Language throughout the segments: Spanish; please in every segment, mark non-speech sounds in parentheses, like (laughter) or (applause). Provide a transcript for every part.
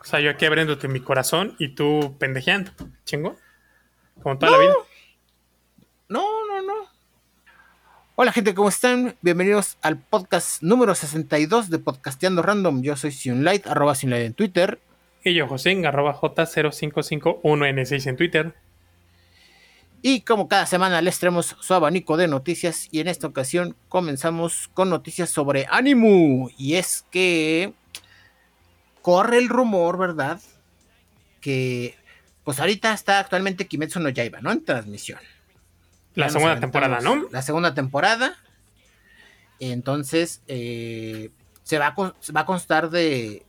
O sea, yo aquí abriéndote mi corazón y tú pendejeando. ¿Chingo? Como toda la vida. No, no, no. Hola gente, ¿cómo están? Bienvenidos al podcast número 62 de Podcasteando Random. Yo soy Sunlight, arroba Sunlight en Twitter. Y yo, José, arroba J0551N6 en Twitter. Y como cada semana les traemos su abanico de noticias y en esta ocasión comenzamos con noticias sobre Animu. Y es que corre el rumor, ¿verdad? Que pues ahorita está actualmente Kimetsu no Yaiba, ¿no? En transmisión. La Ya segunda temporada, ¿no? La segunda temporada. Entonces, eh, se, va a, se va a constar de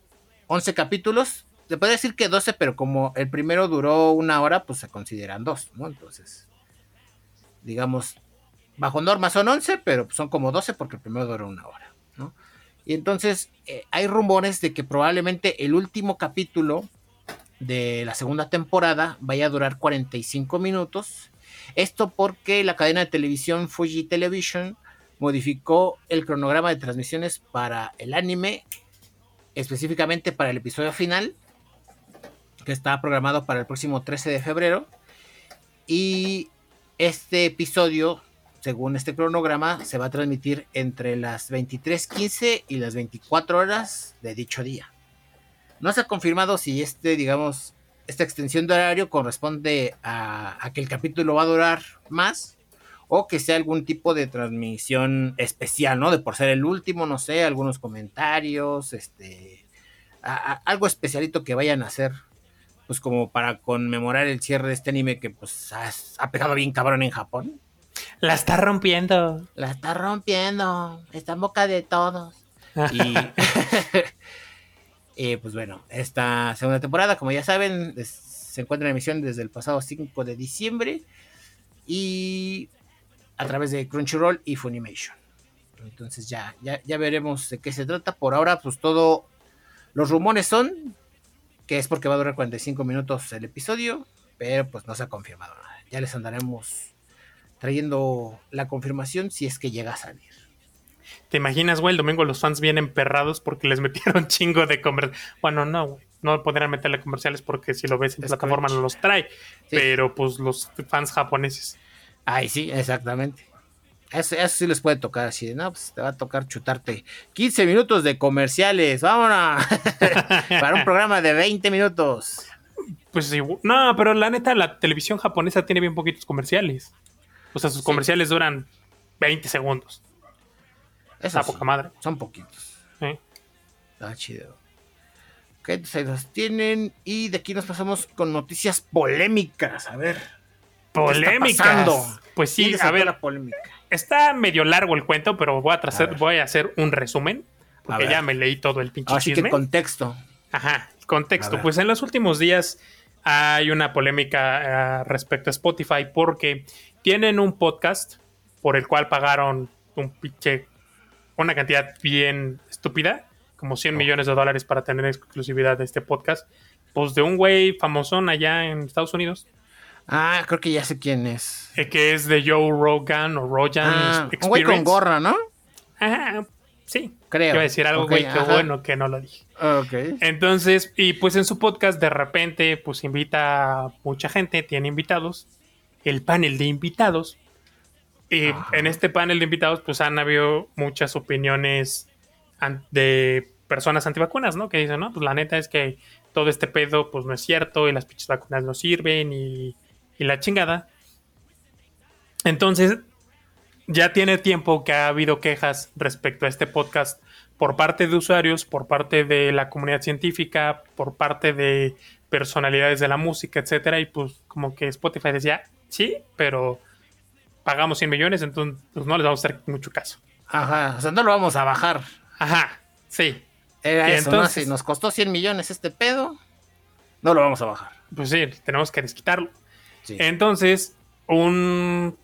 11 capítulos. Se puede decir que 12, pero como el primero duró una hora, pues se consideran dos, ¿no? Entonces, digamos, bajo norma son 11, pero son como 12 porque el primero duró una hora, ¿no? Y entonces, eh, hay rumores de que probablemente el último capítulo de la segunda temporada vaya a durar 45 minutos. Esto porque la cadena de televisión Fuji Television modificó el cronograma de transmisiones para el anime, específicamente para el episodio final, que está programado para el próximo 13 de febrero. Y este episodio, según este cronograma, se va a transmitir entre las 23.15 y las 24 horas de dicho día. No se ha confirmado si este, digamos, esta extensión de horario corresponde a, a que el capítulo va a durar más o que sea algún tipo de transmisión especial, ¿no? De por ser el último, no sé, algunos comentarios, este, algo especialito que vayan a hacer, pues como para conmemorar el cierre de este anime que pues ha, ha pegado bien cabrón en Japón. La está rompiendo. La está rompiendo, está en boca de todos. (laughs) Y eh, pues bueno, esta segunda temporada, como ya saben, es- se encuentra en emisión desde el pasado 5 de diciembre y a través de Crunchyroll y Funimation. Entonces ya, ya, ya veremos de qué se trata. Por ahora, pues todo, los rumores son que es porque va a durar 45 minutos el episodio, pero pues no se ha confirmado nada. Ya les andaremos trayendo la confirmación si es que llega a salir. ¿Te imaginas, güey? El domingo los fans vienen emperrados porque les (laughs) metieron chingo de comerciales. Bueno, no, güey. No podrán meterle comerciales porque si lo ves en Es plataforma crunch. no los trae. Sí. Pero pues los fans japoneses. Ay, sí, exactamente. Eso, eso sí les puede tocar así de, no, pues te va a tocar chutarte 15 minutos de comerciales, vámonos. (laughs) Para un programa de 20 minutos. Pues sí, no, pero la neta, la televisión japonesa tiene bien poquitos comerciales. O sea, sus Sí. comerciales duran 20 segundos. Sí, poca madre. Son poquitos. ¿eh? Está chido. Ok, entonces ahí los tienen. Y de aquí nos pasamos con noticias polémicas. A ver. ¿qué está Polémicas. Pues ¿Quién sí, a ver, la polémica. está medio largo el cuento, pero voy a, tracer- voy a hacer un resumen. Porque ya me leí todo el pinche Así que contexto. Ajá, contexto. Pues en los últimos días hay una polémica eh, respecto a Spotify porque tienen un podcast por el cual pagaron un pinche, una cantidad bien estúpida, como 100 Oh. millones de dólares para tener exclusividad de este podcast. Pues de un güey famosón allá en Estados Unidos, Ah, creo que ya sé quién es. eh, que es de Joe Rogan o Rogan Ah, un güey con gorra, ¿no? Ajá, sí. Creo. Iba a decir algo, güey, qué bueno que no lo dije. Ok. Entonces, y pues en su podcast de repente, pues invita a mucha gente, tiene invitados, el panel de invitados. Y Ajá. en este panel de invitados, pues han habido muchas opiniones de personas antivacunas, ¿no? Que dicen, no, pues la neta es que todo este pedo, pues no es cierto, y las pinches vacunas no sirven, y, y la chingada. Entonces, ya tiene tiempo que ha habido quejas respecto a este podcast por parte de usuarios, por parte de la comunidad científica, por parte de personalidades de la música, etcétera, y pues como que Spotify decía, sí, pero pagamos 100 millones, entonces pues, no les vamos a hacer mucho caso. Ajá, o sea, no lo vamos a bajar. Ajá, sí, Era Y eso, ¿no? entonces- Si nos costó 100 millones este pedo, no lo vamos a bajar. pues sí, tenemos que desquitarlo. Sí. Entonces, un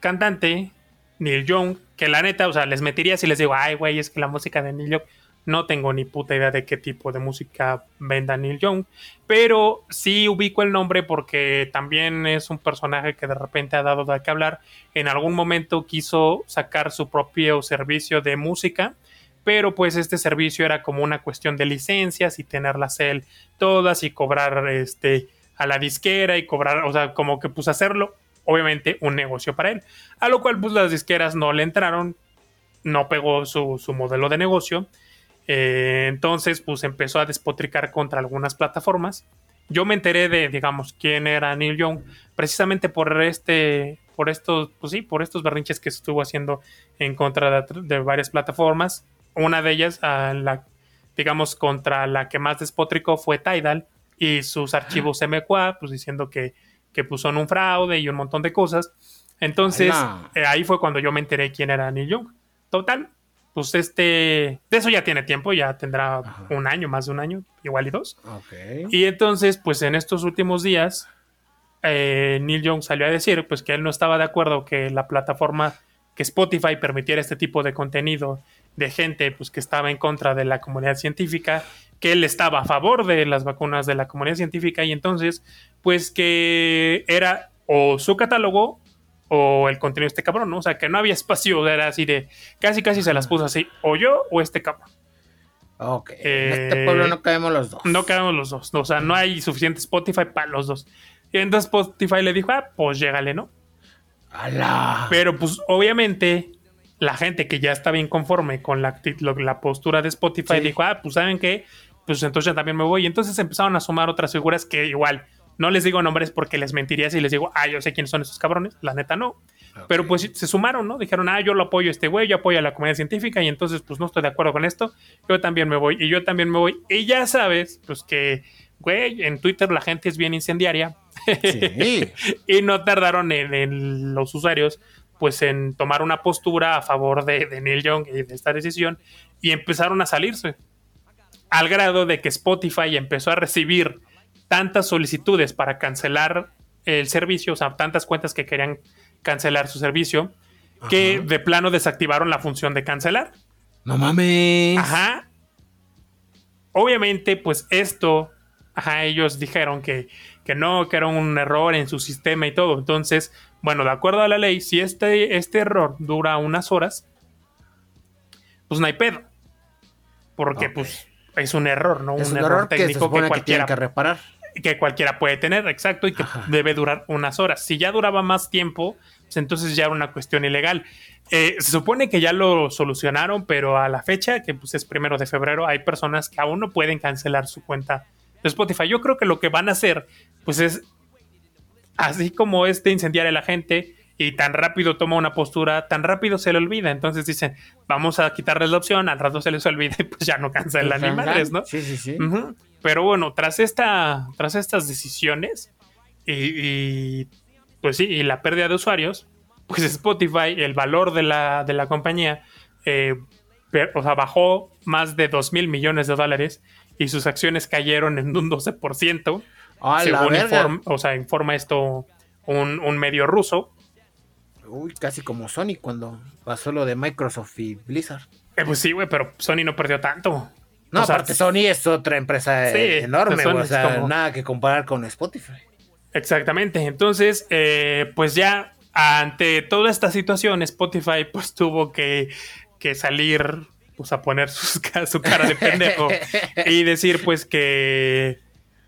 cantante, Neil Young, que la neta, o sea, les metiría si les digo, ay, güey, es que la música de Neil Young, no tengo ni puta idea de qué tipo de música venda Neil Young, pero sí ubico el nombre porque también es un personaje que de repente ha dado de qué hablar. En algún momento quiso sacar su propio servicio de música, pero pues este servicio era como una cuestión de licencias y tenerlas él todas y cobrar este a la disquera y cobrar, o sea, como que pues hacerlo, obviamente un negocio para él. A lo cual pues las disqueras no le entraron, no pegó su, modelo de negocio. Eh, entonces pues empezó a despotricar contra algunas plataformas. Yo me enteré de, digamos, quién era Neil Young, precisamente por este, por estos, pues sí, por estos berrinches que estuvo haciendo en contra de, varias plataformas. Una de ellas, la, digamos, contra la que más despotricó fue Tidal y sus archivos MQA, pues diciendo que, que pues, son un fraude y un montón de cosas. Entonces, eh, ahí fue cuando yo me enteré quién era Neil Young. Total, pues este, de eso ya tiene tiempo, ya tendrá un año, más de un año, igual y dos. Y entonces, pues en estos últimos días, eh, Neil Young salió a decir, pues que él no estaba de acuerdo que la plataforma, que Spotify permitiera este tipo de contenido de gente, pues que estaba en contra de la comunidad científica que él estaba a favor de las vacunas de la comunidad científica y entonces, pues que era o su catálogo o el contenido de este cabrón, ¿no? O sea, que no había (laughs) espacio, era así de, casi casi se las puso así, o yo o este cabrón. Ok, en este pueblo no cabemos los dos. No cabemos los dos, o sea, no hay suficiente Spotify para los dos. Y entonces Spotify le dijo, ah, pues llégale, ¿no? ¡Hala! Pero pues obviamente la gente que ya está bien conforme con la, la postura de Spotify dijo, ah, pues saben qué, pues entonces ya también me voy. Y entonces empezaron a sumar otras figuras que igual no les digo nombres porque les mentiría si les digo, ah, yo sé quiénes son esos cabrones. La neta no. Pero pues se sumaron, ¿no? Dijeron, ah, yo lo apoyo a este güey, yo apoyo a la comunidad científica y entonces pues no estoy de acuerdo con esto. Yo también me voy y yo también me voy. Y ya sabes, pues que, güey, en Twitter la gente es bien incendiaria. Sí. (laughs) y no tardaron en, los usuarios pues en tomar una postura a favor de, de Neil Young y de esta decisión y empezaron a salirse al grado de que Spotify empezó a recibir tantas solicitudes para cancelar el servicio, o sea, tantas cuentas que querían cancelar su servicio, que de plano desactivaron la función de cancelar. No mames. Ajá. Obviamente, pues esto, ajá, ellos dijeron que, que no, que era un error en su sistema y todo. Entonces, bueno, de acuerdo a la ley, si este, este error dura unas horas, pues no hay pedo. Porque, pues, es un error, ¿no? un, error, técnico que, cualquiera que reparar. Que cualquiera puede tener, exacto, y que debe durar unas horas. Si ya duraba más tiempo, pues entonces ya era una cuestión ilegal. Eh, se supone que ya lo solucionaron, pero a la fecha, que pues es primero de febrero, hay personas que aún no pueden cancelar su cuenta de Spotify. Yo creo que lo que van a hacer, pues es así como este incendiar a la gente, y tan rápido toma una postura, tan rápido se le olvida. Entonces dicen, vamos a quitarles la opción, al rato se les olvida y pues ya no cancelan ni madres, ¿no? Sí, sí, sí. Pero bueno, tras, esta, tras estas decisiones y, pues sí, y la pérdida de usuarios, pues Spotify, el valor de la, de la compañía, eh, o sea, bajó más de 2 mil millones de dólares y sus acciones cayeron en un 12%. según informa, o sea, informa esto un, un medio ruso. Uy, casi como Sony cuando pasó lo de Microsoft y Blizzard. Eh, pues sí, güey, pero Sony no perdió tanto. No, aparte Sony es otra empresa enorme, o sea, nada que comparar con Spotify. Exactamente. Entonces, eh, pues ya ante toda esta situación, Spotify pues tuvo que, que salir pues a poner su cara de (laughs) pendejo y decir pues que,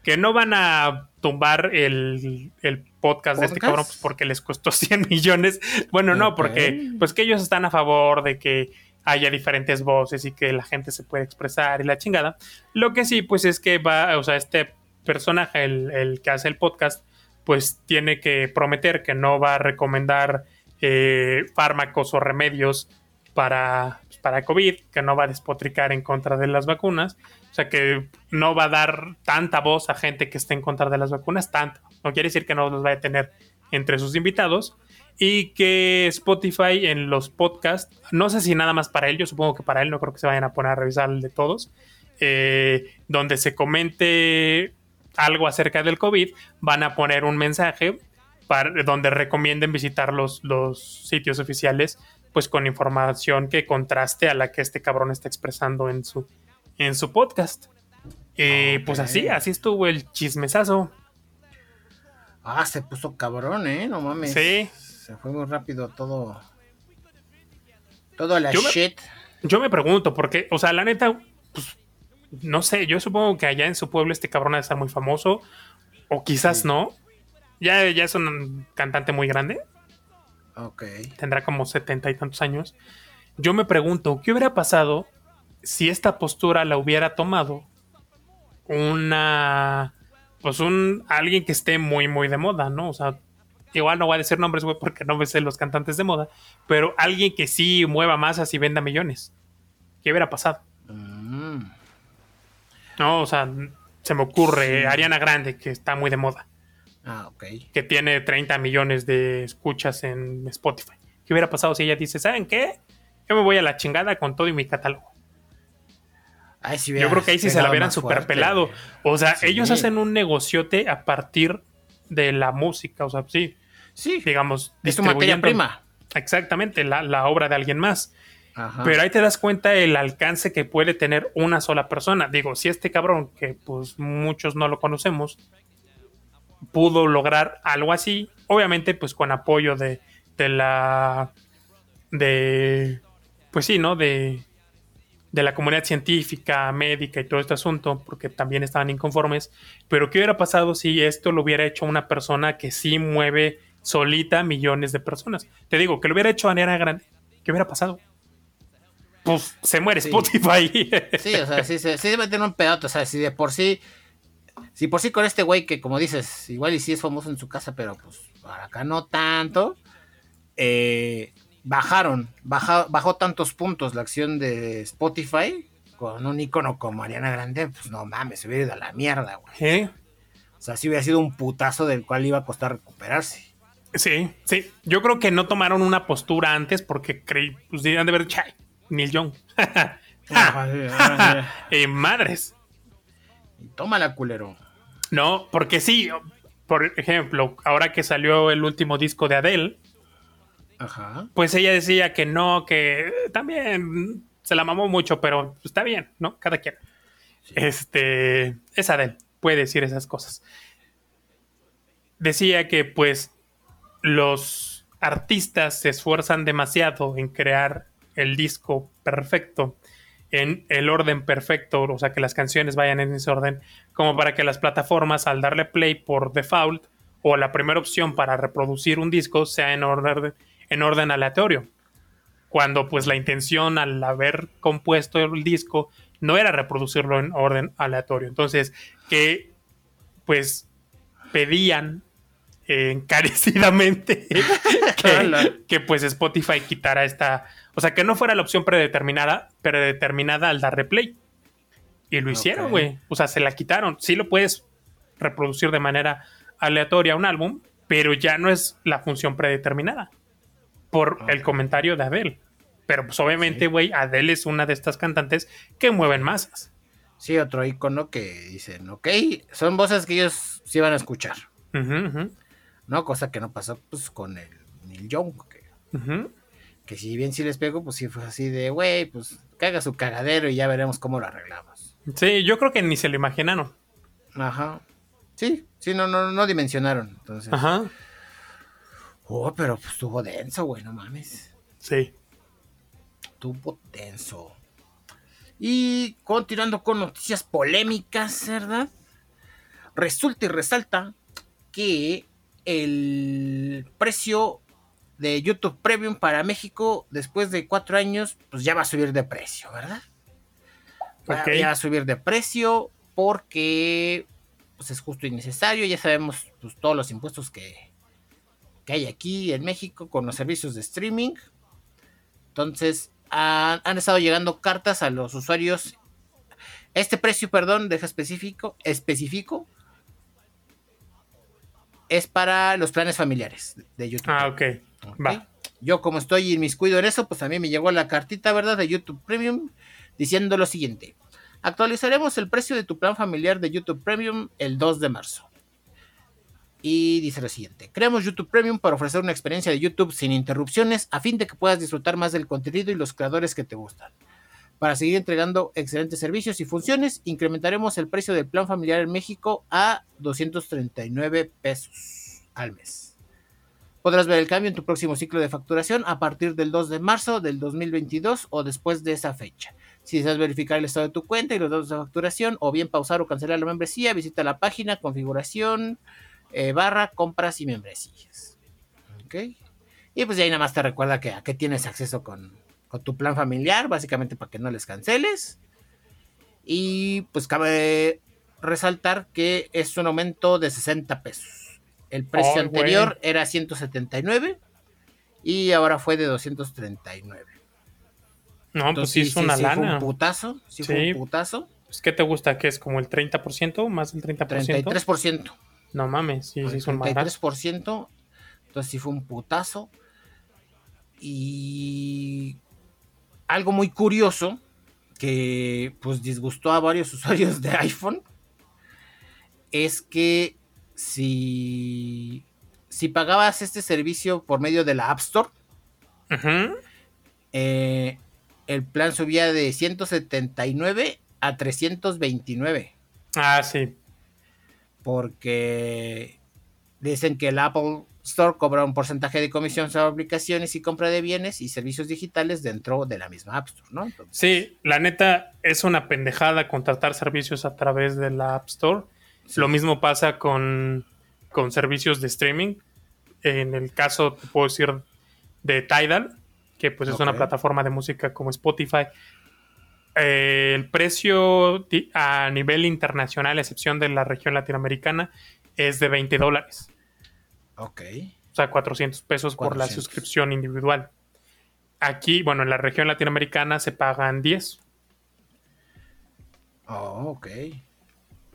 que no van a tumbar el, el podcast, de este cabrón pues, porque les costó (laughs) 100 millones. Bueno, no, porque pues que ellos están a favor de que haya diferentes voces y que la gente se pueda expresar y la chingada. Lo que sí, pues es que va, o sea, este personaje, el, que hace el podcast, pues tiene que prometer que no va a recomendar eh, fármacos o remedios para, para COVID, que no va a despotricar en contra de las vacunas, o sea que no va a dar tanta voz a gente que esté en contra de las vacunas, tanto. No quiere decir que no los vaya a tener entre sus invitados. Y que Spotify en los podcasts, no sé si nada más para él, yo supongo que para él, no creo que se vayan a poner a revisar el de todos, eh, donde se comente algo acerca del COVID, van a poner un mensaje para, donde recomienden visitar los, los sitios oficiales, pues con información que contraste a la que este cabrón está expresando en su, en su podcast. Y Pues así, así estuvo el chismesazo. Ah, se puso cabrón, ¿eh? No mames. Sí. Se fue muy rápido todo. Todo la shit. Yo me pregunto, porque, o sea, la neta, pues, no sé, yo supongo que allá en su pueblo este cabrón ha de estar muy famoso, o quizás no. Ya, ya es un cantante muy grande. Ok. Tendrá como setenta y tantos años. Yo me pregunto, ¿qué hubiera pasado si esta postura la hubiera tomado una. Pues un. alguien que esté muy, muy de moda, ¿no? O sea, igual no voy a decir nombres, güey, porque no me sé los cantantes de moda, pero alguien que sí mueva masas y venda millones. ¿Qué hubiera pasado? Mm. No, o sea, se me ocurre Ariana Grande, que está muy de moda, Ah, ok. que tiene 30 millones de escuchas en Spotify. ¿Qué hubiera pasado si ella dice, ¿saben qué? Yo me voy a la chingada con todo y mi catálogo. Ay, si Yo creo que ahí sí se la hubieran super pelado. O sea, Sí. ellos hacen un negociote a partir de la música. O sea, sí, Sí, digamos. es tu materia prima. Exactamente, la, la obra de alguien más. Ajá. Pero ahí te das cuenta el alcance que puede tener una sola persona. Digo, si este cabrón, que pues muchos no lo conocemos, pudo lograr algo así, obviamente pues con apoyo de, de la... de... pues sí, ¿no? De, de la comunidad científica, médica y todo este asunto, porque también estaban inconformes. Pero ¿qué hubiera pasado si esto lo hubiera hecho una persona que sí mueve solita millones de personas? Te digo, que lo hubiera hecho Ariana Grande. ¿Qué hubiera pasado? Pues se muere Sí. Spotify. Sí, o sea, sí, sí, sí debe tener un pedote. O sea, si de por sí. Si por sí con este güey que, como dices, igual y sí es famoso en su casa, pero pues para acá no tanto. eh, bajaron, baja- bajó tantos puntos la acción de Spotify con un icono como Ariana Grande, pues no mames, se hubiera ido a la mierda, güey. ¿Eh? O sea, sí hubiera sido un putazo del cual iba a costar recuperarse. Sí, sí. Yo creo que no tomaron una postura antes porque creí, pues dirían de ver, chay, Neil Young. (laughs) (laughs) Eh, madres. Tómala, culero. No, porque sí, por ejemplo, ahora que salió el último disco de Adele, Ajá. pues ella decía que no, que también se la mamó mucho, pero está bien, ¿no? Cada quien. Este, es Adele, puede decir esas cosas. Decía que pues los artistas se esfuerzan demasiado en crear el disco perfecto, en el orden perfecto, o sea, que las canciones vayan en ese orden, como para que las plataformas al darle play por default o la primera opción para reproducir un disco sea en orden, en orden aleatorio. Cuando pues la intención al haber compuesto el disco no era reproducirlo en orden aleatorio. Entonces, que pues pedían eh, encarecidamente (laughs) que, (laughs) que, pues Spotify quitara esta, o sea, que no fuera la opción predeterminada, predeterminada al darle play. Y lo hicieron, güey. O sea, se la quitaron. Sí lo puedes reproducir de manera aleatoria un álbum, pero ya no es la función predeterminada por el comentario de Adele. Pero pues obviamente, Sí. güey, Adele es una de estas cantantes que mueven masas. Sí, otro icono que dicen, ok, son voces que ellos sí van a escuchar, Ujú, ujú, ¿no? Cosa que no pasó pues con el Neil Young, que, que si bien sí les pegó, pues sí fue así de, güey, pues caga su cagadero y ya veremos cómo lo arreglamos. Sí, yo creo que ni se lo imaginaron. Ajá. Sí, sí, no, no, no dimensionaron. Entonces, Ajá. oh, pero pues estuvo denso, güey, no mames. Sí. Estuvo denso. Y continuando con noticias polémicas, ¿verdad? Resulta y resalta que el precio de YouTube Premium para México después de cuatro años, pues ya va a subir de precio, ¿verdad? Va- Ok. Ya va a subir de precio porque pues es justo y necesario. Ya sabemos pues, todos los impuestos que, que hay aquí en México con los servicios de streaming. Entonces, han, han estado llegando cartas a los usuarios. Este precio, perdón, deja específico, específico. Es para los planes familiares de YouTube. Ah, ok. Ok. Va. Yo como estoy inmiscuido en eso, pues a mí me llegó la cartita, ¿verdad? De YouTube Premium diciendo lo siguiente. Actualizaremos el precio de tu plan familiar de YouTube Premium el 2 de marzo. Y dice lo siguiente. Creamos YouTube Premium para ofrecer una experiencia de YouTube sin interrupciones a fin de que puedas disfrutar más del contenido y los creadores que te gustan. Para seguir entregando excelentes servicios y funciones, incrementaremos el precio del plan familiar en México a 239 pesos al mes. Podrás ver el cambio en tu próximo ciclo de facturación a partir del 2 de marzo del 2022 o después de esa fecha. Si deseas verificar el estado de tu cuenta y los datos de facturación, o bien pausar o cancelar la membresía, visita la página configuración eh, barra compras y membresías. ¿Ok? Y pues ya ahí nada más te recuerda que a qué tienes acceso con, tu plan familiar, básicamente para que no les canceles. Y pues cabe resaltar que es un aumento de 60 pesos. El precio anterior güey. era 179 y ahora fue de 239. No, pues sí es una sí fue lana. un putazo, sí, fue Sí. un putazo. Pues, ¿Qué te gusta? ¿Que es como el 30%? ¿Más del 30%? 33%. No mames, sí, sí, son más. 33%. Entonces sí fue un putazo. Y algo muy curioso que pues disgustó a varios (laughs) usuarios de iPhone es que si, si pagabas este servicio por medio de la App Store, eh, el plan subía de 179 a 329. Ah, sí. porque dicen que el Apple Store cobra un porcentaje de comisión sobre aplicaciones y compra de bienes y servicios digitales dentro de la misma App Store, ¿no? Entonces, Sí, la neta es una pendejada contratar servicios a través de la App Store. Sí. Lo mismo pasa con, con servicios de streaming. En el caso, te puedo decir, de Tidal, que pues es una plataforma de música como Spotify. Eh, el precio a nivel internacional, a excepción de la región latinoamericana, es de 20 dólares. Ok. O sea, 400 pesos por la 400. suscripción individual. Aquí, bueno, en la región latinoamericana se pagan 10. Oh, ok.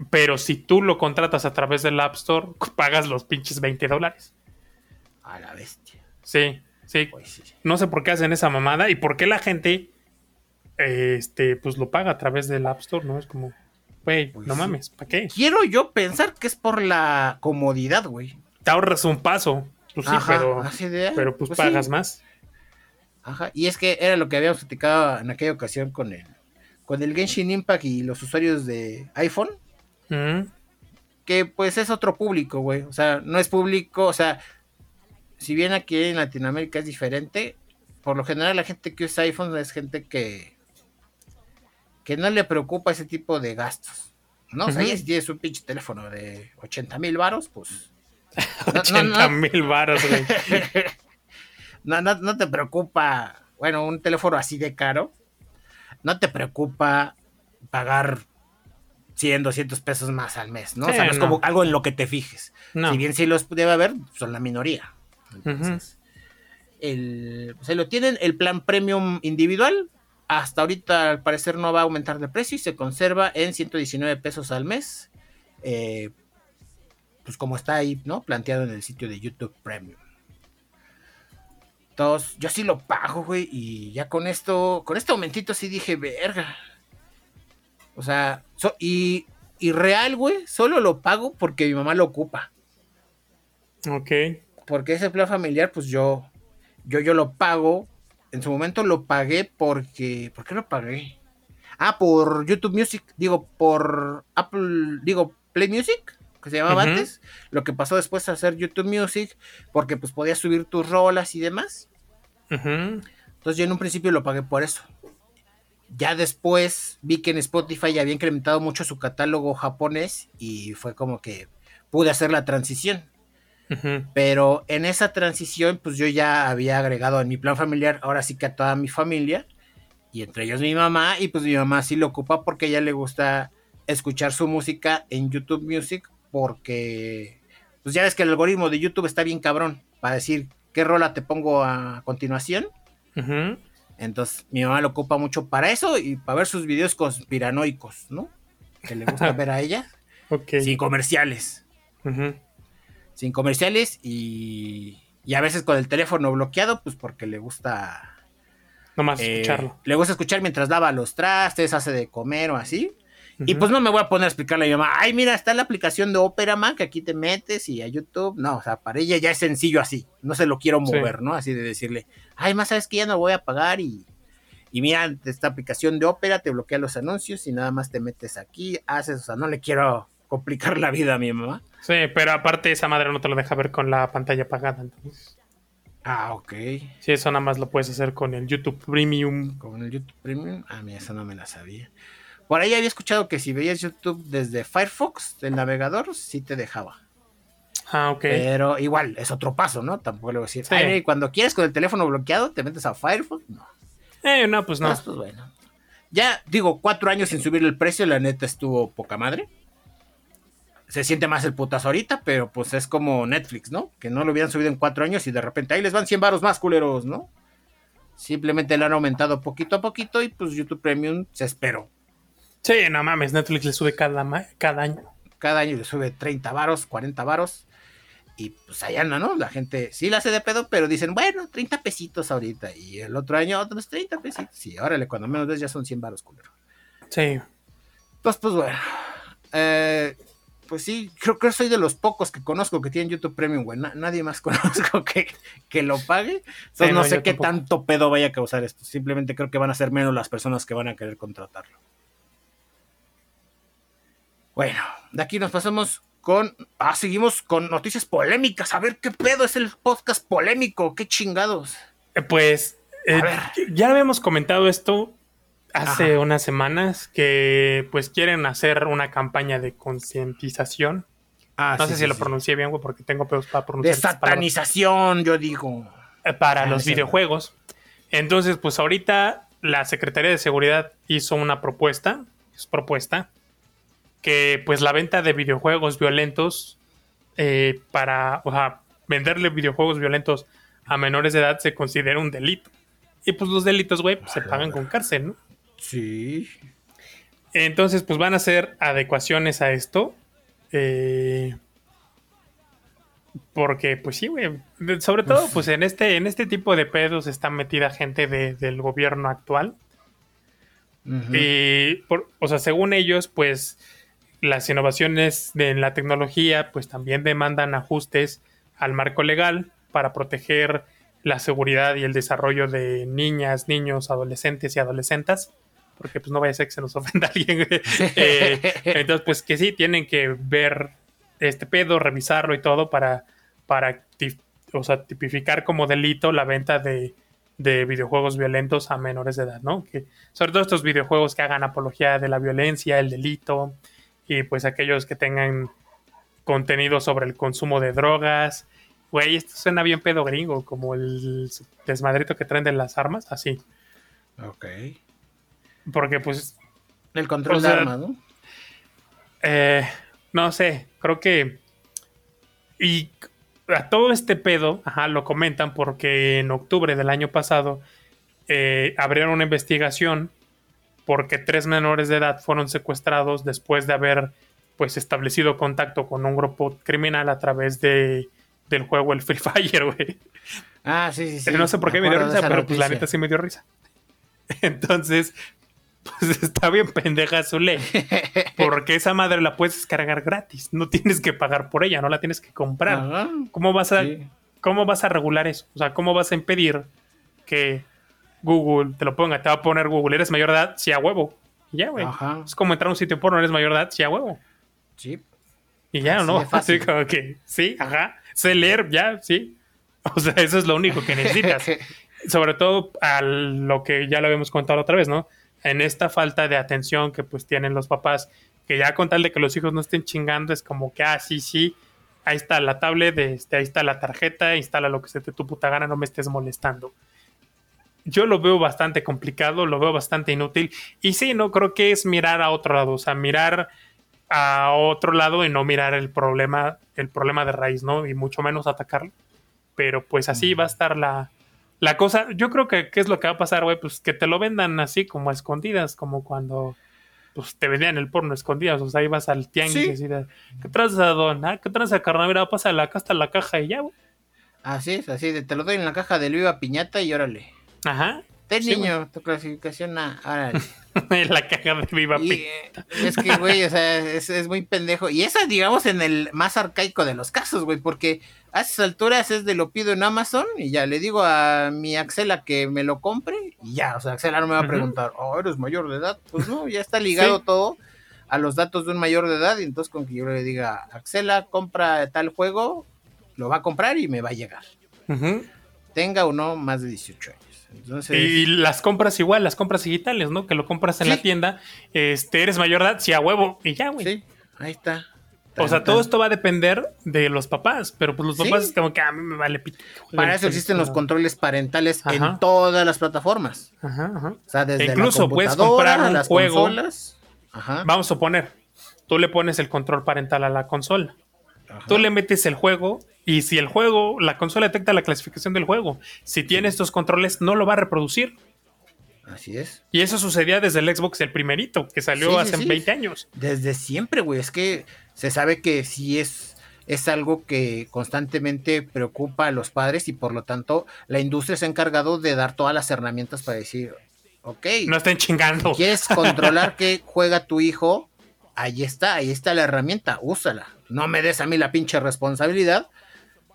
Pero si tú lo contratas a través del App Store, (laughs) pagas los pinches 20 dólares. A la bestia. Sí, sí. Pues sí. No sé por qué hacen esa mamada y por qué la gente este, pues lo paga a través del App Store, ¿no? Es como, güey, Pues no sí. mames, ¿para qué? Quiero yo pensar que es por la comodidad, güey. Te ahorras un paso. Pues sí, Ajá, pero, así de, pero pues, sí. pagas más. Ajá. Y es que era lo que habíamos platicado en aquella ocasión con el, con el Genshin Impact y los usuarios de iPhone. Mm, que pues es otro público, güey. O sea, no es público, o sea, si bien aquí en Latinoamérica es diferente, por lo general la gente que usa iPhone es gente que que no le preocupa ese tipo de gastos. ¿no? O sea, si tienes un pinche teléfono de 80 mil varos, pues 80 no. mil varos, güey. (laughs) no, no, no te preocupa, bueno, un teléfono así de caro, no te preocupa pagar 100, 200 pesos más al mes, ¿no? o sea, no es no. como algo en lo que te fijes. No. Si bien sí los debe haber, son la minoría. Entonces, el, ahí lo tienen, el plan premium individual. Hasta ahorita al parecer no va a aumentar de precio y se conserva en 119 pesos al mes. Eh, pues como está ahí, ¿no? Planteado en el sitio de YouTube Premium. Entonces, yo sí lo pago, güey. Y ya con esto, con este aumentito sí dije, verga. O sea, so- y, y real, güey, solo lo pago porque mi mamá lo ocupa Ok. porque ese plan familiar, pues yo, yo, yo lo pago. En su momento lo pagué porque, ¿por qué lo pagué? Ah, por YouTube Music, digo, por Apple, digo, Play Music, que se llamaba antes. Lo que pasó después a hacer YouTube Music, porque pues podías subir tus rolas y demás. Entonces yo en un principio lo pagué por eso. Ya después vi que en Spotify ya había incrementado mucho su catálogo japonés y fue como que pude hacer la transición. Pero en esa transición, pues yo ya había agregado en mi plan familiar, ahora sí que a toda mi familia, y entre ellos mi mamá, y pues mi mamá sí lo ocupa porque a ella le gusta escuchar su música en YouTube Music, porque pues ya ves que el algoritmo de YouTube está bien cabrón para decir qué rola te pongo a continuación. Entonces mi mamá lo ocupa mucho para eso y para ver sus videos conspiranoicos, ¿no? Que le gusta (laughs) ver a ella, Ok. sin comerciales Ujú. sin comerciales y, y a veces con el teléfono bloqueado, pues porque le gusta Nomás eh, escucharlo. le gusta escuchar mientras lava los trastes, hace de comer o así. Y pues no me voy a poner a explicarle a mi mamá, ay, mira, está la aplicación de Opera Man que aquí te metes y a YouTube. No, o sea, para ella ya es sencillo así. No se lo quiero Sí. mover, ¿no? Así de decirle, ay, más sabes que ya no voy a pagar y, y mira, esta aplicación de Opera te bloquea los anuncios y nada más te metes aquí, haces, o sea, no le quiero complicar la vida a mi mamá. Sí, pero aparte esa madre no te lo deja ver con la pantalla apagada. Entonces. Ah, ok. Sí, eso nada más lo puedes hacer con el YouTube Premium. Con el YouTube Premium. Ah, mira, esa no me la sabía. Por ahí había escuchado que si veías YouTube desde Firefox, el navegador, sí te dejaba. Ah, ok. Pero igual, es otro paso, ¿no? Tampoco le voy a decir. Sí. cuando quieres con el teléfono bloqueado, te metes a Firefox. No. Eh, no, pues no. Pues, pues bueno. Ya, digo, cuatro años sin subir el precio, la neta estuvo poca madre. Se siente más el putazo ahorita, pero pues es como Netflix, ¿no? Que no lo hubieran subido en cuatro años y de repente ahí les van 100 varos más, culeros, ¿no? Simplemente lo han aumentado poquito a poquito y pues YouTube Premium se esperó. Sí, no mames, Netflix le sube cada, cada año. Cada año le sube 30 varos, 40 varos. Y pues allá anda, ¿no? La gente sí la hace de pedo, pero dicen, bueno, 30 pesitos ahorita. Y el otro año, otros 30 pesitos. Sí, órale, cuando menos ves ya son 100 baros, culero. Sí. Pues, pues bueno. Eh, pues sí, creo que soy de los pocos que conozco que tienen YouTube Premium, güey. nadie más (laughs) conozco que, que lo pague. Entonces no, sé qué tanto pedo vaya a causar esto. Simplemente creo que van a ser menos las personas que van a querer contratarlo. Bueno, de aquí nos pasamos con. Ah, seguimos con noticias polémicas. A ver qué pedo es el podcast polémico. Qué chingados. Eh, pues eh, ya habíamos comentado esto hace unas semanas que pues quieren hacer una campaña de concientización. Ah, no sé si lo pronuncié bien, güey, porque tengo pedos para pronunciar. De satanización, yo digo. Eh, para ah, los videojuegos. Entonces, pues ahorita la Secretaría de Seguridad hizo una propuesta, es propuesta, que pues la venta de videojuegos violentos eh, para, o sea, venderle videojuegos violentos a menores de edad se considera un delito. Y pues los delitos, güey, pues, se pagan con cárcel, ¿no? Sí. Entonces, pues van a hacer adecuaciones a esto. Eh, porque, pues sí, güey. Sobre todo, pues en este, en este tipo de pedos está metida gente del gobierno actual. Y, o sea, según ellos, pues las innovaciones de la tecnología pues también demandan ajustes al marco legal para proteger la seguridad y el desarrollo de niñas, niños, adolescentes y adolescentes, porque pues no vaya a ser que se nos (laughs) ofenda alguien. (laughs) Eh, entonces, pues que sí, tienen que ver este pedo, revisarlo y todo para, para o sea, tipificar como delito la venta de, de videojuegos violentos a menores de edad, ¿no? Que, sobre todo estos videojuegos que hagan apología de la violencia, el delito, y pues aquellos que tengan contenido sobre el consumo de drogas. Güey, esto suena bien pedo gringo, como el desmadrito que traen de las armas, así. Ok. Porque pues... El control de armas, ¿no? Eh, no sé, creo que... Y a todo este pedo, ajá, lo comentan porque en octubre del año pasado eh, abrieron una investigación porque tres menores de edad fueron secuestrados después de haber pues establecido contacto con un grupo criminal a través de del juego el Free Fire, güey. Ah, sí, sí, sí. No sé por qué me, dio risa, pero pues la neta sí me dio risa. (laughs) Entonces, pues está bien pendeja su ley. Porque esa madre la puedes descargar gratis. No tienes que pagar por ella, no la tienes que comprar. ¿Cómo vas a, cómo vas a regular eso? O sea, ¿cómo vas a impedir que Google te lo ponga, te va a poner Google, ¿eres mayor de edad? Sí, a huevo. Y ya, güey. Es como entrar a un sitio porno, ¿eres mayor de edad? Sí, a huevo. Sí. Y ya, ¿no? Así como que, sí, ajá. Sé leer, ya, sí. O sea, eso es lo único que necesitas. (laughs) Sobre todo a lo que ya lo habíamos contado otra vez, ¿no? En esta falta de atención que pues tienen los papás, que ya con tal de que los hijos no estén chingando, es como que, ah, sí, sí, ahí está la tablet, este, ahí está la tarjeta, instala lo que se te tu puta gana, no me estés molestando yo lo veo bastante complicado, lo veo bastante inútil. Y sí, no creo que es mirar a otro lado, o sea, mirar a otro lado y no mirar el problema, el problema de raíz, ¿no? Y mucho menos atacarlo. Pero pues así va a estar la, la cosa. Yo creo que ¿qué es lo que va a pasar, güey? Pues que te lo vendan así como a escondidas, como cuando pues te vendían el porno escondidas, o sea, ibas al tianguis y de, ¿qué traes a don? ¿Qué traes a carnal? Mira, pasa la, acá está la caja y ya, güey. Así es, así de, te lo doy en la caja del Viva Piñata y órale. Ajá. Ten niño, tu clasificación a. Ahora. (laughs) la caja de viva eh, Es que, güey, o sea, es, muy pendejo. Y esa, digamos, en el más arcaico de los casos, güey, porque a esas alturas es de lo pido en Amazon y ya le digo a mi Axela que me lo compre y ya, o sea, Axela no me va a preguntar, oh, eres mayor de edad. Pues no, ya está ligado todo a los datos de un mayor de edad y entonces con que yo le diga, Axela, compra tal juego, lo va a comprar y me va a llegar. tenga o no más de 18 años. Entonces, Y las compras igual, las compras digitales, ¿no? Que lo compras en Sí. la tienda, este, eres mayor de edad, sí, a huevo, y ya, güey. sí, ahí está. O sea, Tan, todo esto va a depender de los papás, pero pues los Sí. papás es como que a mí me vale pito. Para eso existen los controles parentales Ajá. en todas las plataformas. Ajá, ajá. O sea, desde E incluso la puedes comprar un las juego. consolas. Ajá. Vamos a suponer, tú le pones el control parental a la consola. Ajá. Tú le metes el juego y si el juego, la consola detecta la clasificación del juego, si tiene estos controles no lo va a reproducir. Así es. Y eso sucedía desde el Xbox, el primerito, que salió Sí, sí, hace sí. 20 años. Desde siempre, güey. Es que se sabe que sí es, es algo que constantemente preocupa a los padres y por lo tanto la industria se ha encargado de dar todas las herramientas para decir, ok, No estén chingando. ¿quieres controlar (laughs) qué juega tu hijo? Ahí está, ahí está la herramienta, úsala. No me des a mí la pinche responsabilidad,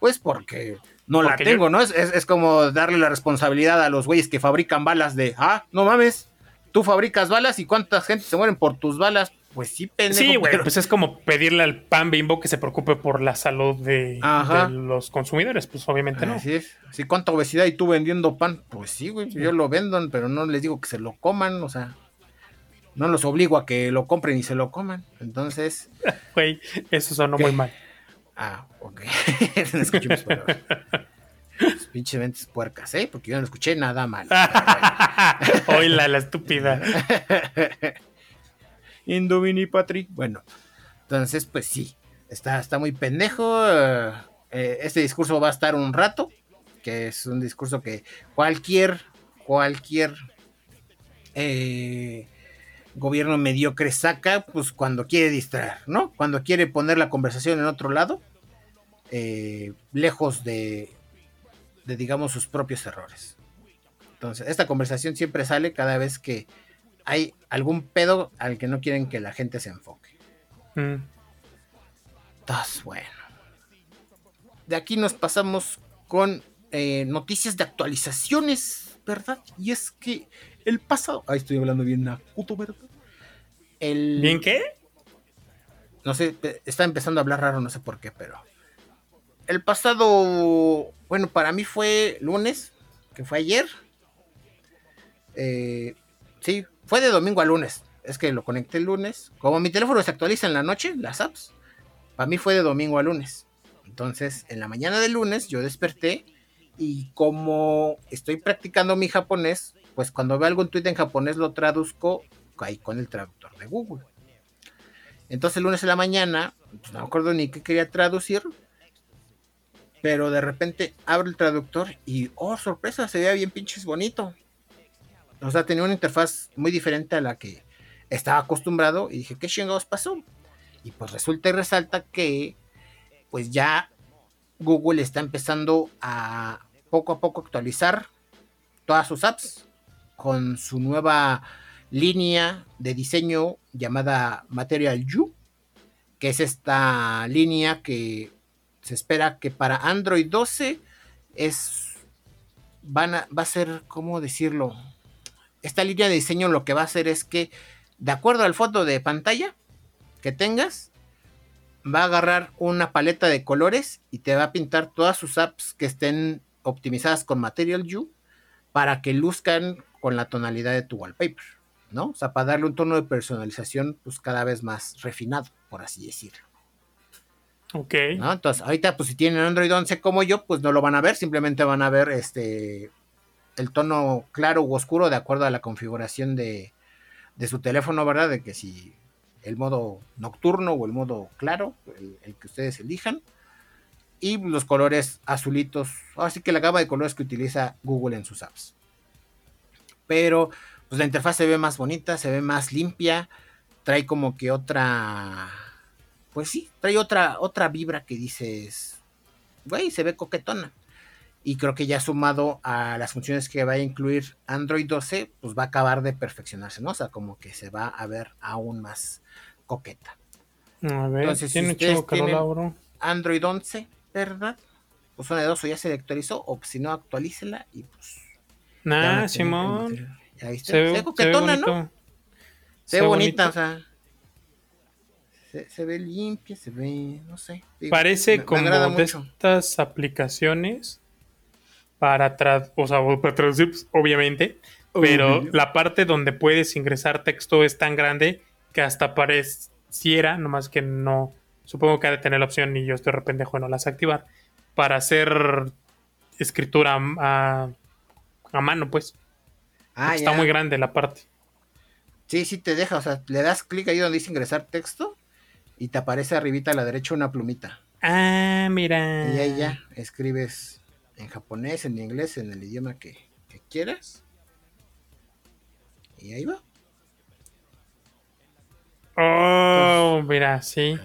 pues porque no Porque la yo- tengo, ¿no? Es, es- es como darle la responsabilidad a los güeyes que fabrican balas de, ah, no mames, tú fabricas balas y cuánta gente se mueren por tus balas. Pues sí, pendejo. Sí, güey, pero- pues es como pedirle al pan bimbo que se preocupe por la salud de los consumidores, pues obviamente no. Así es. Sí, cuánta obesidad y tú vendiendo pan. Pues sí, güey. Yo lo vendo, pero no les digo que se lo coman. O sea, no los obligo a que lo compren y se lo coman. Entonces, (laughs) Güey, eso sonó ¿Qué? muy mal. ah, ok. (laughs) no escuché mis palabras. Pues, Pinche mentes puercas, ¿eh? Porque yo no escuché nada mal. (laughs) Oila, la estúpida. Indovini Patri. Bueno, entonces, pues sí, está, está muy pendejo. eh, este discurso va a estar un rato, que es un discurso que cualquier, cualquier eh, gobierno mediocre saca, pues cuando quiere distraer, ¿no? Cuando quiere poner la conversación en otro lado, eh, lejos de, de, digamos, sus propios errores. Entonces, esta conversación siempre sale cada vez que hay algún pedo al que no quieren que la gente se enfoque. Mm. Entonces, bueno. De aquí nos pasamos con eh, noticias de actualizaciones, ¿verdad? Y es que el pasado. Ahí estoy hablando bien nacuto, ¿verdad? El, ¿Bien qué? No sé, está empezando a hablar raro, no sé por qué, pero. El pasado. Bueno, para mí fue lunes, que fue ayer. Eh, sí, fue de domingo a lunes. Es que lo conecté el lunes. Como mi teléfono se actualiza en la noche, las apps. Para mí fue de domingo a lunes. Entonces, en la mañana del lunes yo desperté y como estoy practicando mi japonés, pues cuando veo algo en Twitter en japonés lo traduzco ahí con el traductor de Google. Entonces el lunes en la mañana, pues, no me acuerdo ni qué quería traducir, pero de repente abro el traductor y, oh, sorpresa, se veía bien pinches bonito. O sea, tenía una interfaz muy diferente a la que estaba acostumbrado y dije, ¿qué chingados pasó? Y pues resulta y resalta que pues ya Google está empezando a poco a poco actualizar todas sus apps con su nueva línea de diseño llamada Material You, que es esta línea que se espera que para Android 12 es van a, va a ser, ¿cómo decirlo? Esta línea de diseño lo que va a hacer es que, de acuerdo al foto de pantalla que tengas, va a agarrar una paleta de colores y te va a pintar todas sus apps que estén optimizadas con Material You para que luzcan con la tonalidad de tu wallpaper, ¿no? O sea, para darle un tono de personalización pues cada vez más refinado, por así decirlo. Ok. ¿no? Entonces, ahorita, pues si tienen Android 11 como yo, pues no lo van a ver, simplemente van a ver este el tono claro u oscuro de acuerdo a la configuración de, de su teléfono, ¿verdad? De que si el modo nocturno o el modo claro, el, el que ustedes elijan, y los colores azulitos, así que la gama de colores que utiliza Google en sus apps. Pero, pues la interfaz se ve más bonita, se ve más limpia, trae como que otra pues sí, trae otra, otra vibra que dices, güey, se ve coquetona. Y creo que ya sumado a las funciones que va a incluir Android 12, pues va a acabar de perfeccionarse, ¿no? O sea, como que se va a ver aún más coqueta. A ver, Entonces, si tiene ustedes chico. Android 11, ¿verdad? Pues una de dos, o ya se actualizó, o si no, actualícela y pues... Nah, Simón. Ya viste, Se ve, se coquetona, ¿no? Se ve bonita, bonito. o sea... Se, se ve limpia, se ve, no sé. digo, me- Parece me como agrada de mucho. estas aplicaciones para, o sea, para traducir, pues, obviamente, pero la parte donde puedes ingresar texto es tan grande que hasta pareciera, nomás que no, supongo que ha de tener la opción y yo estoy rependejo en no las activar, para hacer escritura a, a mano, pues. Ah, está muy grande la parte. Sí, sí te deja, o sea, le das clic ahí donde dice ingresar texto y te aparece arribita a la derecha una plumita. Ah, mira. Y ahí ya escribes en japonés, en inglés, en el idioma que, quieras. Y ahí va. Oh, mira, sí.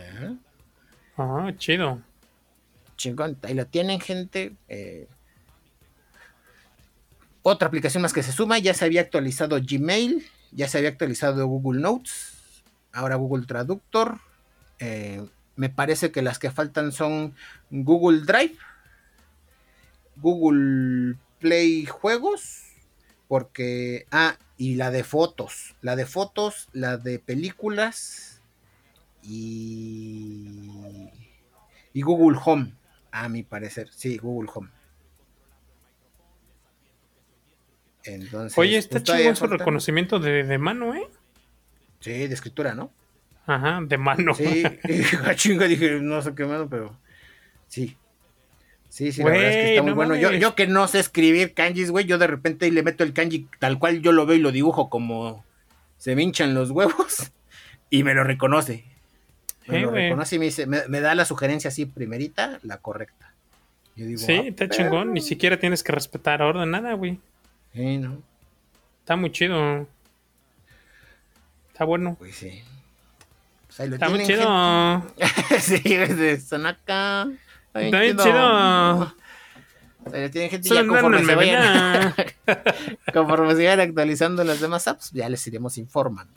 Oh, chido. Chingón. Ahí lo tienen, gente. Eh, otra aplicación más que se suma. Ya se había actualizado Gmail. Ya se había actualizado Google Notes. Ahora Google Traductor. Eh, me parece que las que faltan son Google Drive, Google Play Juegos, porque... Ah, y la de fotos. La de fotos, la de películas y... Y Google Home, a mi parecer. Sí, Google Home. Entonces, Oye, está chido su reconocimiento de, de mano, ¿eh? Sí, de escritura, ¿no? Ajá, de mano. Sí, (laughs) (laughs) y chinga dije, no sé qué mano, pero sí. Sí, sí, la verdad es que está muy bueno. Yo, yo, que no sé escribir kanjis, güey, yo de repente le meto el kanji tal cual yo lo veo y lo dibujo como se me hinchan los huevos (laughs) y me lo reconoce. Me lo reconoce y me dice, me, da la sugerencia así primerita, la correcta. Yo digo, sí, ah, está chingón, ni siquiera tienes que respetar orden, nada, güey. Sí, ¿no? Está muy chido. Está bueno. Pues sí. Pues Está muy chido. (laughs) sí, están acá. Está bien chido. tienen gente ya conforme se, vayan, (laughs) conforme se vayan actualizando las demás apps, ya les iremos informando.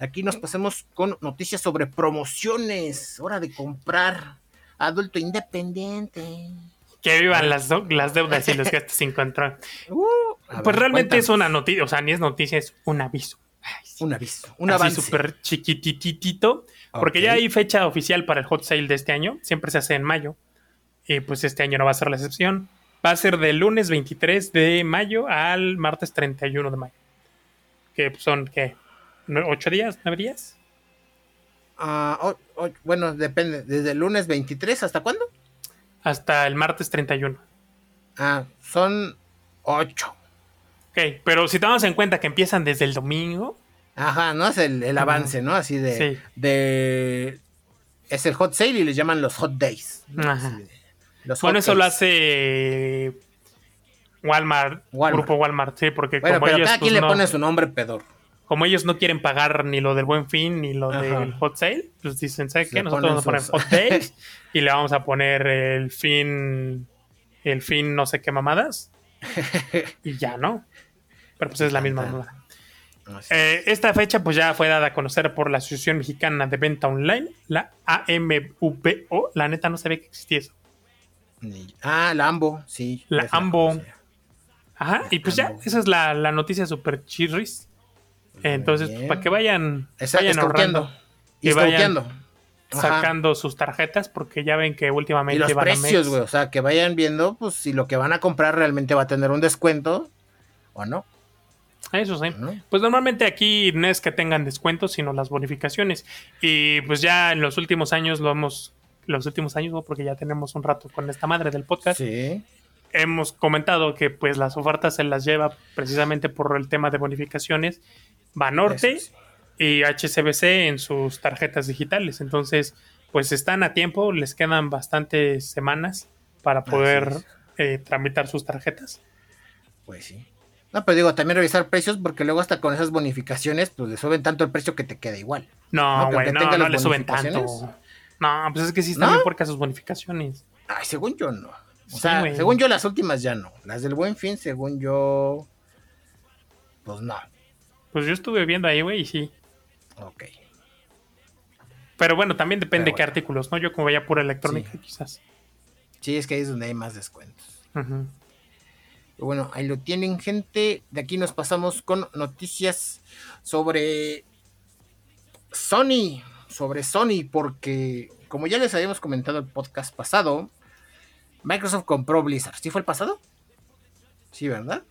Aquí nos pasemos con noticias sobre promociones. Hora de comprar adulto independiente. Que vivan las, las deudas y los gastos sin control. (laughs) Uh, pues realmente es una noticia, o sea, ni es noticia, es un aviso. Un aviso, un avance. súper chiquititito, porque ya hay fecha oficial para el hot sale de este año, siempre se hace en mayo, y pues este año no va a ser la excepción. Va a ser del lunes 23 de mayo al martes 31 de mayo. Que son, ¿qué? ¿Ocho días? ¿Nueve días? Ah, bueno, depende. ¿Desde el lunes 23 hasta cuándo? Hasta el martes 31. Ah, son ocho. Ok, pero si tomamos en cuenta que empiezan desde el domingo. Ajá, ¿no? Es el, avance, ¿no? Así de, de. Es el hot sale y les llaman los hot days. Ajá. bueno, eso lo hace Walmart, Grupo Walmart, sí, porque bueno, como pero ellos. Cada pues, quien le pone su nombre pedor. Como ellos no quieren pagar ni lo del buen fin ni lo del hot sale, pues dicen, ¿sabes qué? Nosotros vamos a poner hot days (laughs) y le vamos a poner el fin. El fin no sé qué mamadas. (laughs) y ya, ¿no? pero pues es la misma duda. Eh, esta fecha pues ya fue dada a conocer por la Asociación Mexicana de Venta Online, la AMVO. La neta no sabía que existía eso. Ah, la AMBO, sí. La AMBO. Ajá, y pues ya, esa es la, noticia super chirris. Entonces, para que vayan, vayan ahorrando. Y vayan sacando sus tarjetas, porque ya ven que últimamente y los precios, güey. O sea, que vayan viendo, pues, si lo que van a comprar realmente va a tener un descuento o no. Eso sí. Pues normalmente aquí no es que tengan descuentos, sino las bonificaciones. Y pues ya en los últimos años lo hemos, los últimos años, porque ya tenemos un rato con esta madre del podcast. Sí. Hemos comentado que pues las ofertas se las lleva precisamente por el tema de bonificaciones Banorte y HCBC en sus tarjetas digitales. Entonces, pues están a tiempo, les quedan bastantes semanas para poder eh, tramitar sus tarjetas. Pues sí. No, pero digo, también revisar precios porque luego hasta con esas bonificaciones, pues le suben tanto el precio que te queda igual. No, güey, no, no, le suben tanto. No, pues es que sí están ¿No? bien porque sus bonificaciones. Ay, según yo no. O sea, según yo las últimas ya no. Las del buen fin, según yo, pues no. Pues yo estuve viendo ahí, güey, y sí. Ok. Pero bueno, también depende de qué artículos, ¿no? Yo como vaya pura electrónica, quizás. Sí, es que ahí es donde hay más descuentos. Ajá. Bueno, ahí lo tienen, gente. De aquí nos pasamos con noticias sobre Sony. Sobre Sony, porque como ya les habíamos comentado el podcast pasado, Microsoft compró Blizzard. ¿Sí fue el pasado? Sí, ¿verdad?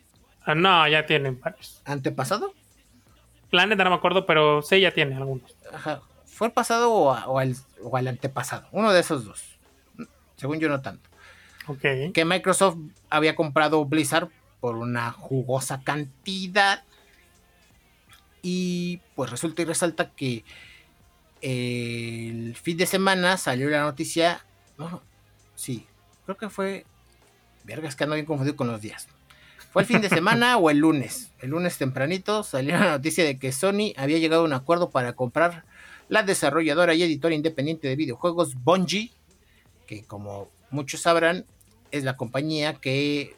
Ah, no, ya tienen varios. ¿Antepasado? La neta no me acuerdo, pero sí, ya tiene algunos. Ajá. ¿Fue el pasado o, a- o al, o al antepasado? Uno de esos dos. Según yo, no tanto. Ok. Que Microsoft había comprado Blizzard por una jugosa cantidad. Y pues resulta y resalta que el fin de semana salió la noticia. No, no, sí, creo que fue. Verga, es que ando bien confundido con los días. ¿Fue el fin de semana o el lunes? El lunes tempranito salió la noticia de que Sony había llegado a un acuerdo para comprar la desarrolladora y editora independiente de videojuegos Bungie, que como muchos sabrán es la compañía que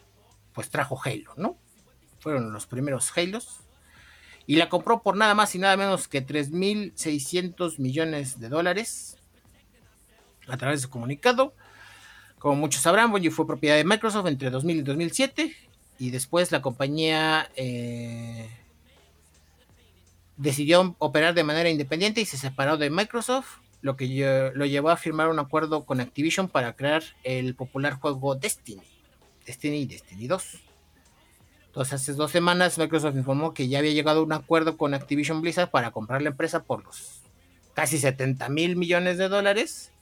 pues trajo Halo, ¿no? Fueron los primeros Halos. Y la compró por nada más y nada menos que 3.600 millones de dólares a través de su comunicado. Como muchos sabrán, Bungie fue propiedad de Microsoft entre 2000 y 2007 y después la compañía eh, decidió operar de manera independiente y se separó de Microsoft, lo que lo llevó a firmar un acuerdo con Activision para crear el popular juego Destiny, Destiny y Destiny 2. Entonces, hace dos semanas Microsoft informó que ya había llegado a un acuerdo con Activision Blizzard para comprar la empresa por los casi 70 mil millones de dólares.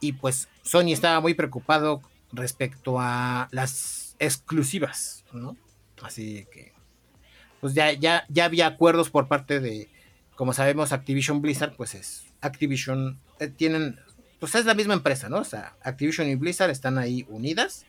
Y pues Sony estaba muy preocupado respecto a las exclusivas, ¿no? Así que, pues ya, ya, ya había acuerdos por parte de, como sabemos, Activision Blizzard, pues es Activision, eh, tienen, pues es la misma empresa, ¿no? O sea, Activision y Blizzard están ahí unidas.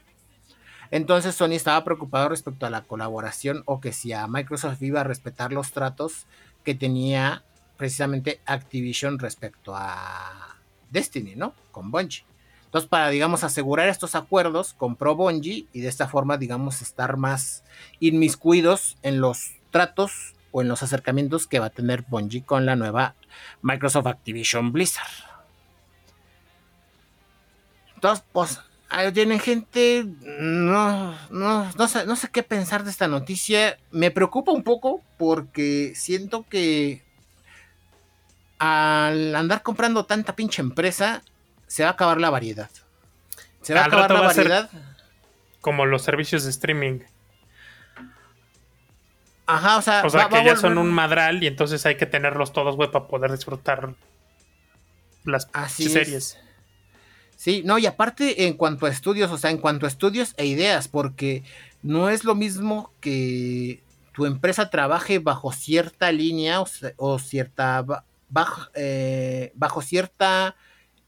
Entonces Sony estaba preocupado respecto a la colaboración o que si a Microsoft iba a respetar los tratos que tenía precisamente Activision respecto a Destiny, ¿no? Con Bungie. Entonces, para, digamos, asegurar estos acuerdos, compró Bungie y de esta forma, digamos, estar más inmiscuidos en los tratos o en los acercamientos que va a tener Bungie con la nueva Microsoft Activision Blizzard. Entonces, pues, ahí tienen gente, no, no, no, sé, no sé qué pensar de esta noticia. Me preocupa un poco porque siento que al andar comprando tanta pinche empresa, se va a acabar la variedad. Se va a acabar la variedad. Como los servicios de streaming. Ajá, o sea, O sea, va- que ya son un madral y entonces hay que tenerlos todos, güey, para poder disfrutar las Así es. series. Sí, no, y aparte en cuanto a estudios, o sea, en cuanto a estudios e ideas, porque no es lo mismo que tu empresa trabaje bajo cierta línea o, o cierta ba- bajo, eh, bajo cierta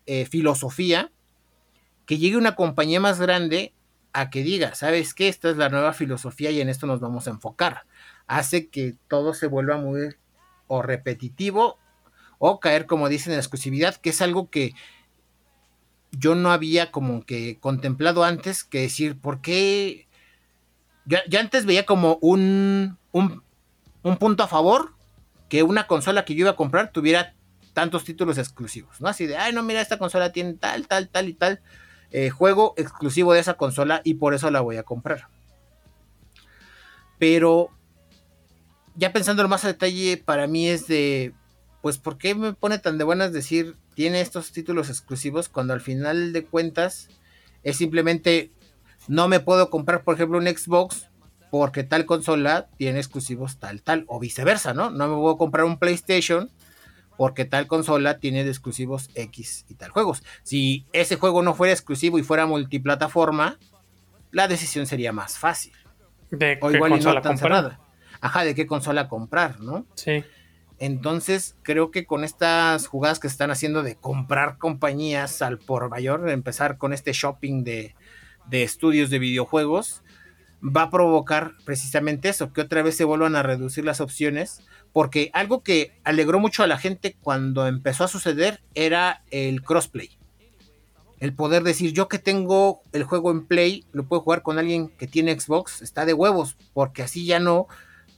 eh, filosofía, que llegue una compañía más grande a que diga, ¿sabes qué? Esta es la nueva filosofía y en esto nos vamos a enfocar. Hace que todo se vuelva muy o repetitivo o caer, como dicen, en exclusividad, que es algo que yo no había como que contemplado antes que decir, ¿por qué? Yo, yo antes veía como un, un, un punto a favor que una consola que yo iba a comprar tuviera tantos títulos exclusivos, ¿no? Así de, ay, no, mira, esta consola tiene tal, tal, tal y tal eh, juego exclusivo de esa consola y por eso la voy a comprar. Pero ya pensándolo más a detalle, para mí es de, pues, ¿por qué me pone tan de buenas decir tiene estos títulos exclusivos cuando al final de cuentas es simplemente no me puedo comprar, por ejemplo, un Xbox porque tal consola tiene exclusivos tal, tal, o viceversa, ¿no? No me puedo comprar un PlayStation porque tal consola tiene de exclusivos X y tal juegos. Si ese juego no fuera exclusivo y fuera multiplataforma, la decisión sería más fácil. De O qué igual y no consola tan comprar. cerrada. Ajá, de qué consola comprar, ¿no? Sí. Entonces, creo que con estas jugadas que se están haciendo de comprar compañías al por mayor, de empezar con este shopping de, de estudios de videojuegos, va a provocar precisamente eso, que otra vez se vuelvan a reducir las opciones, porque algo que alegró mucho a la gente cuando empezó a suceder era el crossplay. El poder decir, yo que tengo el juego en Play, lo puedo jugar con alguien que tiene Xbox, está de huevos, porque así ya no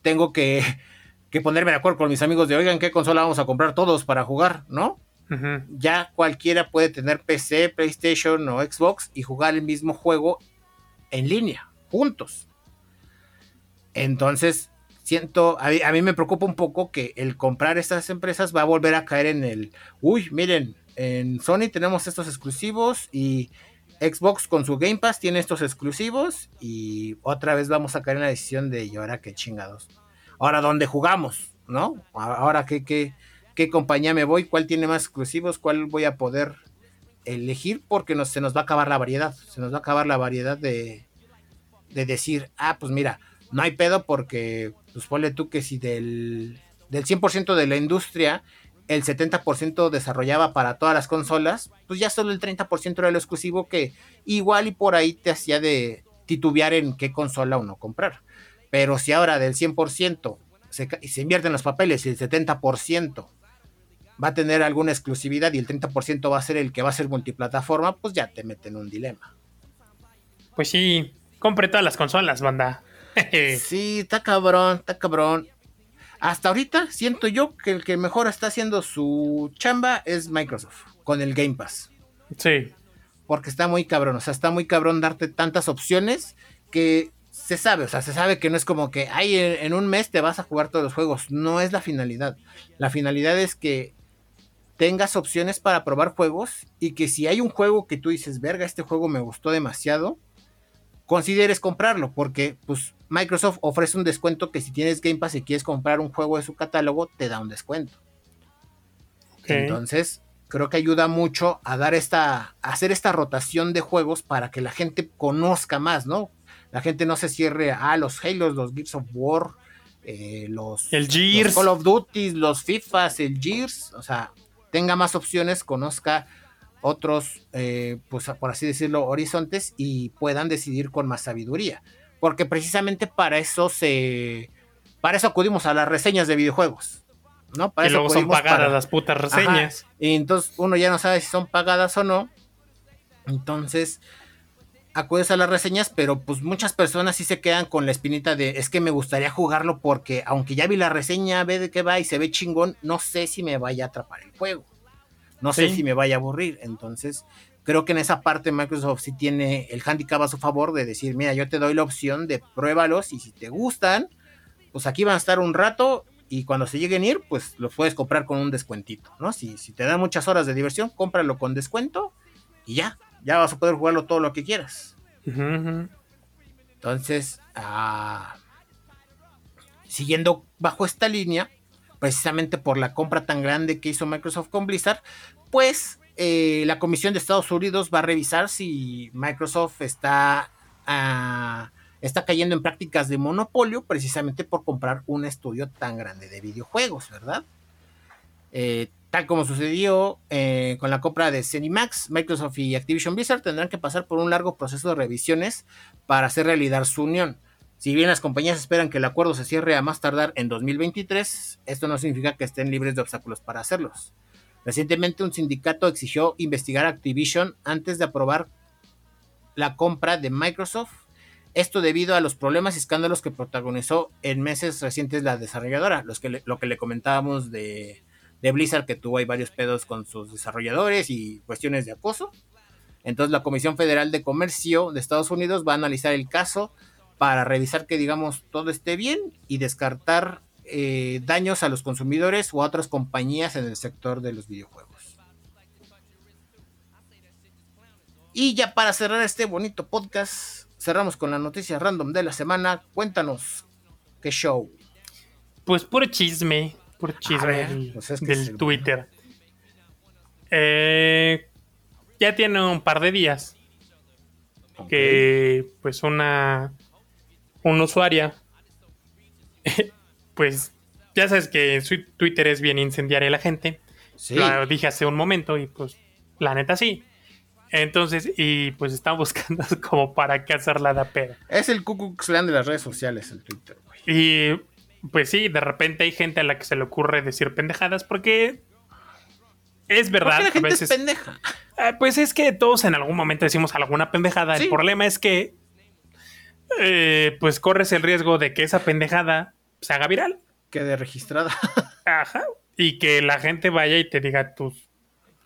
tengo que, (laughs) que ponerme de acuerdo con mis amigos de, oigan, ¿qué consola vamos a comprar todos para jugar? ¿No? Ya cualquiera puede tener PC, PlayStation o Xbox y jugar el mismo juego en línea, juntos. Entonces, siento, a mí, me preocupa un poco que el comprar estas empresas va a volver a caer en el, uy, miren, en Sony tenemos estos exclusivos y Xbox con su Game Pass tiene estos exclusivos y otra vez vamos a caer en la decisión de, ¿y ahora qué chingados? Ahora, ¿dónde jugamos? ¿No? Ahora, ¿qué, qué, qué compañía me voy? ¿Cuál tiene más exclusivos? ¿Cuál voy a poder elegir? Porque se nos va a acabar la variedad. Se nos va a acabar la variedad de, de decir, ah, pues mira, no hay pedo porque, pues ponle tú que si del, del 100% de la industria el 70% desarrollaba para todas las consolas, pues ya solo el 30% era lo exclusivo que igual y por ahí te hacía de titubear en qué consola uno comprar. Pero si ahora del 100% se, se invierten los papeles y el 70% va a tener alguna exclusividad y el 30% va a ser el que va a ser multiplataforma, pues ya te meten en un dilema. Pues sí, compre todas las consolas, banda. Sí, está cabrón, está cabrón hasta ahorita siento yo que el que mejor está haciendo su chamba es Microsoft con el Game Pass. Sí. Porque está muy cabrón, o sea, está muy cabrón darte tantas opciones que se sabe, o sea, se sabe que no es como que, ay, en un mes te vas a jugar todos los juegos. No es la finalidad. La finalidad es que tengas opciones para probar juegos y que si hay un juego que tú dices, verga, este juego me gustó demasiado, consideres comprarlo, porque pues Microsoft ofrece un descuento que si tienes Game Pass y quieres comprar un juego de su catálogo, te da un descuento. Entonces, creo que ayuda mucho a dar esta, a hacer esta rotación de juegos para que la gente conozca más, ¿no? La gente no se cierre a los Halo, los Gears of War, eh, los, el Gears. Call of Duty, los FIFAs, el Gears, o sea, tenga más opciones, conozca otros, eh, pues por así decirlo, horizontes y puedan decidir con más sabiduría. Porque precisamente para eso se. Para eso acudimos a las reseñas de videojuegos. ¿no? Para y luego son pagadas las putas reseñas. Y entonces uno ya no sabe si son pagadas o no. Entonces, acudes a las reseñas, pero pues muchas personas sí se quedan con la espinita de es que me gustaría jugarlo porque aunque ya vi la reseña, ve de qué va y se ve chingón, no sé si me vaya a atrapar el juego no sé si me vaya a aburrir. Entonces, creo que en esa parte Microsoft sí tiene el handicap a su favor de decir, mira, yo te doy la opción de pruébalos y si te gustan, pues aquí van a estar un rato y cuando se lleguen a ir, pues los puedes comprar con un descuentito, ¿no? Si, si te dan muchas horas de diversión, cómpralo con descuento y ya, ya vas a poder jugarlo todo lo que quieras. Entonces, ah, siguiendo bajo esta línea, precisamente por la compra tan grande que hizo Microsoft con Blizzard, pues eh, la Comisión de Estados Unidos va a revisar si Microsoft está, ah, está cayendo en prácticas de monopolio precisamente por comprar un estudio tan grande de videojuegos, ¿verdad? Eh, tal como sucedió eh, con la compra de Max, Microsoft y Activision Blizzard tendrán que pasar por un largo proceso de revisiones para hacer realidad su unión. Si bien las compañías esperan que el acuerdo se cierre a más tardar en 2023, esto no significa que estén libres de obstáculos para hacerlos. Recientemente un sindicato exigió investigar a Activision antes de aprobar la compra de Microsoft, esto debido a los problemas y escándalos que protagonizó en meses recientes la desarrolladora, los que lo que le comentábamos de, de Blizzard, que tuvo ahí varios pedos con sus desarrolladores y cuestiones de acoso. Entonces la Comisión Federal de Comercio de Estados Unidos va a analizar el caso para revisar que digamos todo esté bien y descartar eh, daños a los consumidores o a otras compañías en el sector de los videojuegos. Y ya para cerrar este bonito podcast, cerramos con la noticia random de la semana. Cuéntanos qué show. Pues puro chisme, puro chisme pues del, Twitter. Eh, ya tiene un par de días que pues una una usuaria, pues ya sabes que Twitter es bien incendiaria la gente. Sí. Lo dije hace un momento y pues la neta sí. Entonces, y pues están buscando (laughs) como para qué hacerla de pera. Es el Ku de las redes sociales, el Twitter, güey. Y pues sí, de repente hay gente a la que se le ocurre decir pendejadas porque es verdad. la gente es pendeja? Eh, pues es que todos en algún momento decimos alguna pendejada. El problema es que eh, pues corres el riesgo de que esa pendejada se haga viral. Quede registrada. (laughs) Ajá. Y que la gente vaya y te diga tus,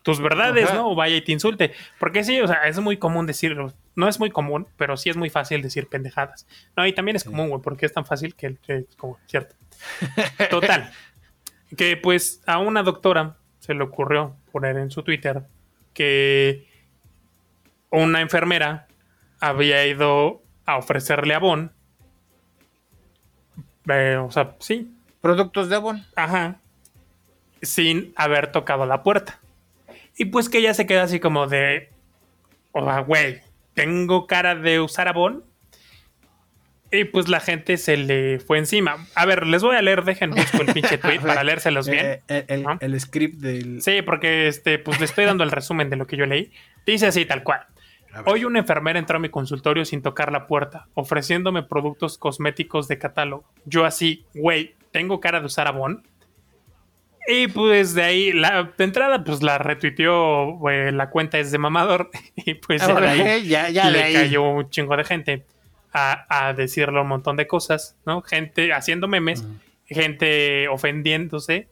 tus verdades, ¿no? O vaya y te insulte. Porque sí, o sea, es muy común decirlo. No es muy común, pero sí es muy fácil decir pendejadas. No, y también es común, güey, porque es tan fácil que, es como, cierto. Total. (laughs) que pues a una doctora se le ocurrió poner en su Twitter que una enfermera había ido a ofrecerle a Bon. Eh, o sea, sí, Productos de Avon. Ajá. Sin haber tocado la puerta. Y pues que ella se queda así como de. O sea, güey, tengo cara de usar Avon. Y pues la gente se le fue encima. A ver, les voy a leer, dejen busco el (laughs) pinche tweet para leérselos bien. Eh, el, el- ¿no? el script del. Sí, porque este, pues le estoy dando el resumen de lo que yo leí. Dice así, tal cual. Hoy una enfermera entró a mi consultorio sin tocar la puerta, ofreciéndome productos cosméticos de catálogo. Yo así, güey, tengo cara de usar Avon. Y pues de ahí, la de entrada, pues la retuiteó, güey, la cuenta es de mamador. (laughs) Y pues ya de ahí ya, ya de le ahí. cayó un chingo de gente a, a decirle un montón de cosas, ¿no? Gente haciendo memes, gente ofendiéndose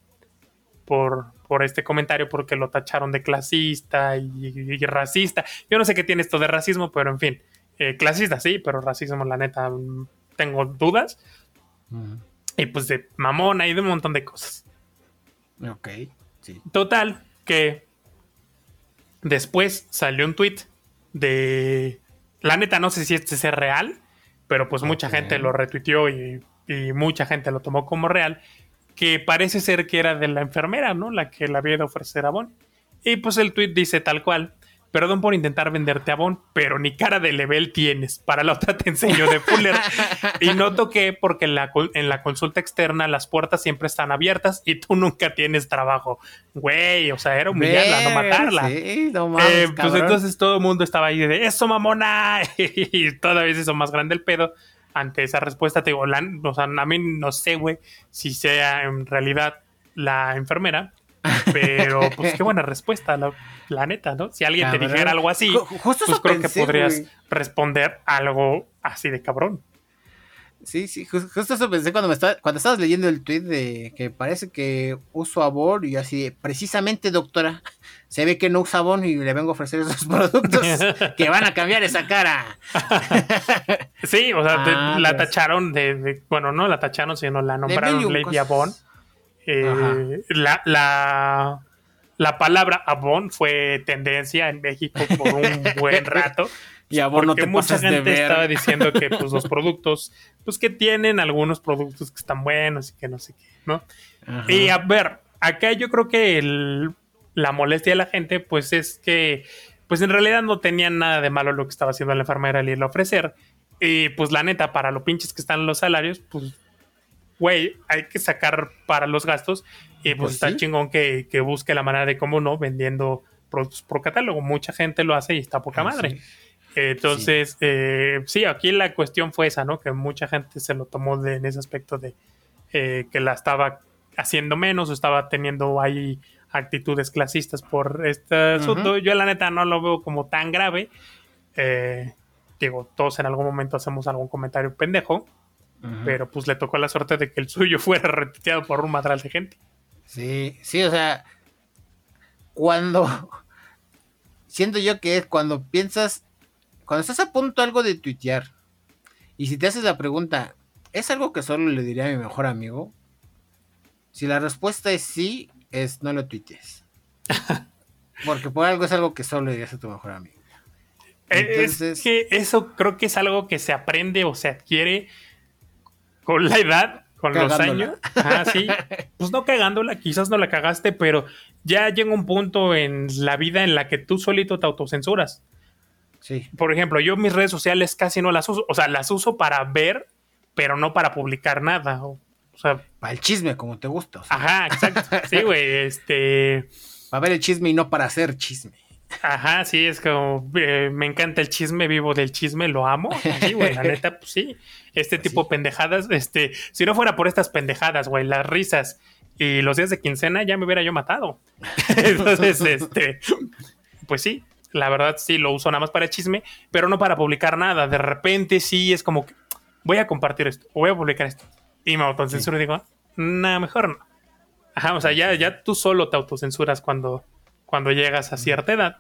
por, por este comentario porque lo tacharon de clasista y, y racista. Yo no sé qué tiene esto de racismo, pero en fin, eh, clasista sí, pero racismo la neta mm, tengo dudas. Ujú. Y pues de mamona y de un montón de cosas. Ok, sí. Total, que después salió un tweet de... La neta no sé si este es real, pero pues mucha Ok. gente lo retuiteó y, y mucha gente lo tomó como real, que parece ser que era de la enfermera, ¿no? La que le había a ofrecer Avon. Y pues el tweet dice tal cual. Perdón por intentar venderte Avon, pero ni cara de level tienes. Para la otra te enseño de Fuller. (laughs) y no toqué porque en la, en la consulta externa las puertas siempre están abiertas y tú nunca tienes trabajo. Güey, o sea, era humillarla, no matarla. Sí, no mames, Eh, pues entonces todo el mundo estaba ahí de eso, mamona. (laughs) y todavía se hizo más grande el pedo. Ante esa respuesta, te digo, la- o sea, a mí no sé, güey, si sea en realidad la enfermera. (laughs) Pero, pues qué buena respuesta, la, la neta, ¿no? Si alguien te dijera algo así, Ju- justo pues creo pensé, que podrías responder algo así de cabrón. Sí, sí, ju- justo eso pensé cuando me estaba, cuando estabas leyendo el tweet de que parece que uso Avon y así, precisamente doctora, (laughs) se ve que no usa Avon y le vengo a ofrecer esos (laughs) productos que van a cambiar esa cara. (laughs) Sí, o sea, te- Ah, la pues. tacharon de, de- Bueno, no la tacharon, sino la nombraron Lady cosas. Avon. Eh, la, la, la palabra Avon fue tendencia en México por un buen rato. Y no porque te mucha pasas de gente ver. estaba diciendo que pues, los (laughs) productos, pues que tienen algunos productos que están buenos y que no sé qué, ¿no? Ajá. Y a ver, acá yo creo que el- la molestia de la gente, pues es que, pues en realidad no tenían nada de malo lo que estaba haciendo la enfermera al irle a ofrecer. Y pues la neta, para lo pinches que están los salarios, pues, güey, hay que sacar para los gastos. Y pues, Pues está sí. chingón que, que busque la manera de cómo no, vendiendo productos por catálogo. Mucha gente lo hace y está poca Ah, madre. sí. Entonces, eh, sí, aquí la cuestión fue esa, ¿no? Que mucha gente se lo tomó de- en ese aspecto de eh, que la estaba haciendo menos o estaba teniendo ahí actitudes clasistas por este asunto. Yo la neta no lo veo como tan grave. Eh, digo, todos en algún momento hacemos algún comentario pendejo, pero pues le tocó la suerte de que el suyo (laughs) fuera retuiteado por un madral de gente. Sí, sí, o sea, cuando siento yo que es cuando piensas, cuando estás a punto algo de tuitear, y si te haces la pregunta, ¿es algo que solo le diría a mi mejor amigo? Si la respuesta es sí, es no lo tuitees. (laughs) Porque por algo es algo que solo le dirías a tu mejor amigo. Es Entonces- que eso creo que es algo que se aprende o se adquiere con la edad, con los años. Ah, sí. Pues no cagándola, quizás no la cagaste, pero ya llega un punto en la vida en la que tú solito te autocensuras. Sí. Por ejemplo, yo mis redes sociales casi no las uso. O sea, las uso para ver, pero no para publicar nada. O, o sea, Para el chisme, como te gusta. o sea, ajá, exacto. (laughs) Sí, güey, este... para ver el chisme y no para hacer chisme. Ajá, sí, es como, eh, me encanta el chisme, vivo del chisme, lo amo. (laughs) Sí, güey, la neta, pues sí. Este tipo de pendejadas, este, si no fuera por estas pendejadas, güey, las risas y los días de quincena, ya me hubiera yo matado. (laughs) Entonces, este, pues sí, la verdad sí lo uso nada más para chisme, pero no para publicar nada. De repente sí es como que voy a compartir esto, o voy a publicar esto. Y me autocensuro y digo, nada, mejor no. Ajá, o sea, ya, ya tú solo te autocensuras cuando, cuando llegas a cierta edad.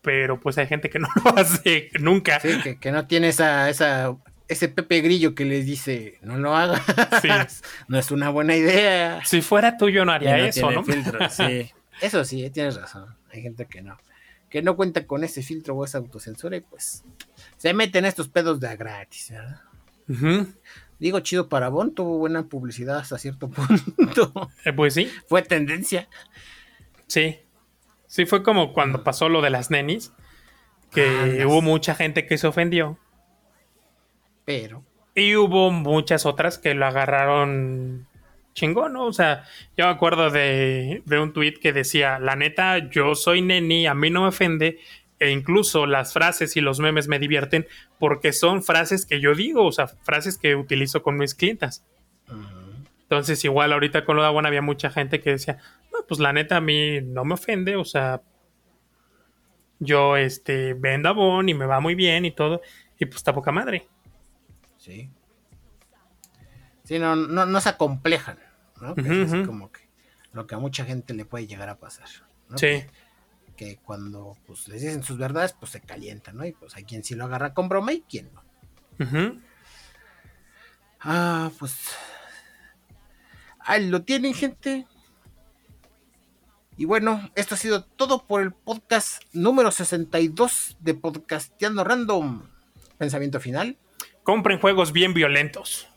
Pero pues hay gente que no (laughs) lo hace nunca. Sí, que, que no tiene esa, esa, ese Pepe Grillo que les dice, no lo hagas. Sí. (laughs) No es una buena idea. Si fuera tú, yo no haría no eso, ¿no? filtro, sí. (laughs) Eso sí, tienes razón. Hay gente que no. Que no cuenta con ese filtro o esa autocensura y pues se meten estos pedos de a gratis, ¿verdad? Digo, chido para Bon, tuvo buena publicidad hasta cierto (laughs) punto. Eh, pues sí. Fue tendencia. Sí. Sí, fue como cuando pasó lo de las nenis, que hubo mucha gente que se ofendió. Pero. Y hubo muchas otras que lo agarraron chingón, ¿no? O sea, yo me acuerdo de, de un tweet que decía, la neta, yo soy neni, a mí no me ofende, e incluso las frases y los memes me divierten porque son frases que yo digo, o sea, frases que utilizo con mis clientas. Entonces, igual ahorita con lo de Aguan había mucha gente que decía, no, pues la neta a mí no me ofende, o sea, yo este vendo Avon y me va muy bien y todo, y pues está poca madre. Sí. Sí, no, no, no se acomplejan, ¿no? es como que lo que a mucha gente le puede llegar a pasar. Sí. Que, cuando pues, les dicen sus verdades, pues se calientan, ¿no? Y pues hay quien sí lo agarra con broma y quien no. Ah, pues. Ahí lo tienen, gente. Y bueno, esto ha sido todo por el podcast número 62 de Podcasteando Random. Pensamiento final. Compren juegos bien violentos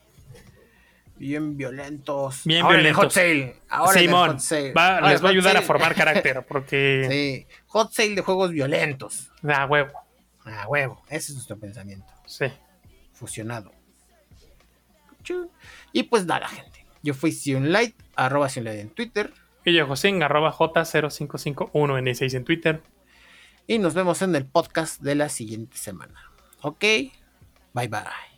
bien violentos. Bien violentos. hot sale. Ahora Simón, hot sale. les va a ayudar a formar carácter, (laughs) porque... Sí, hot sale de juegos violentos. A huevo. A huevo, ese es nuestro pensamiento. Sí. Fusionado. Y pues nada, gente. Yo fui Sionlight, arroba Sionlight en Twitter. Y yo José, arroba J0551N6 en Twitter. Y nos vemos en el podcast de la siguiente semana. Ok, bye bye.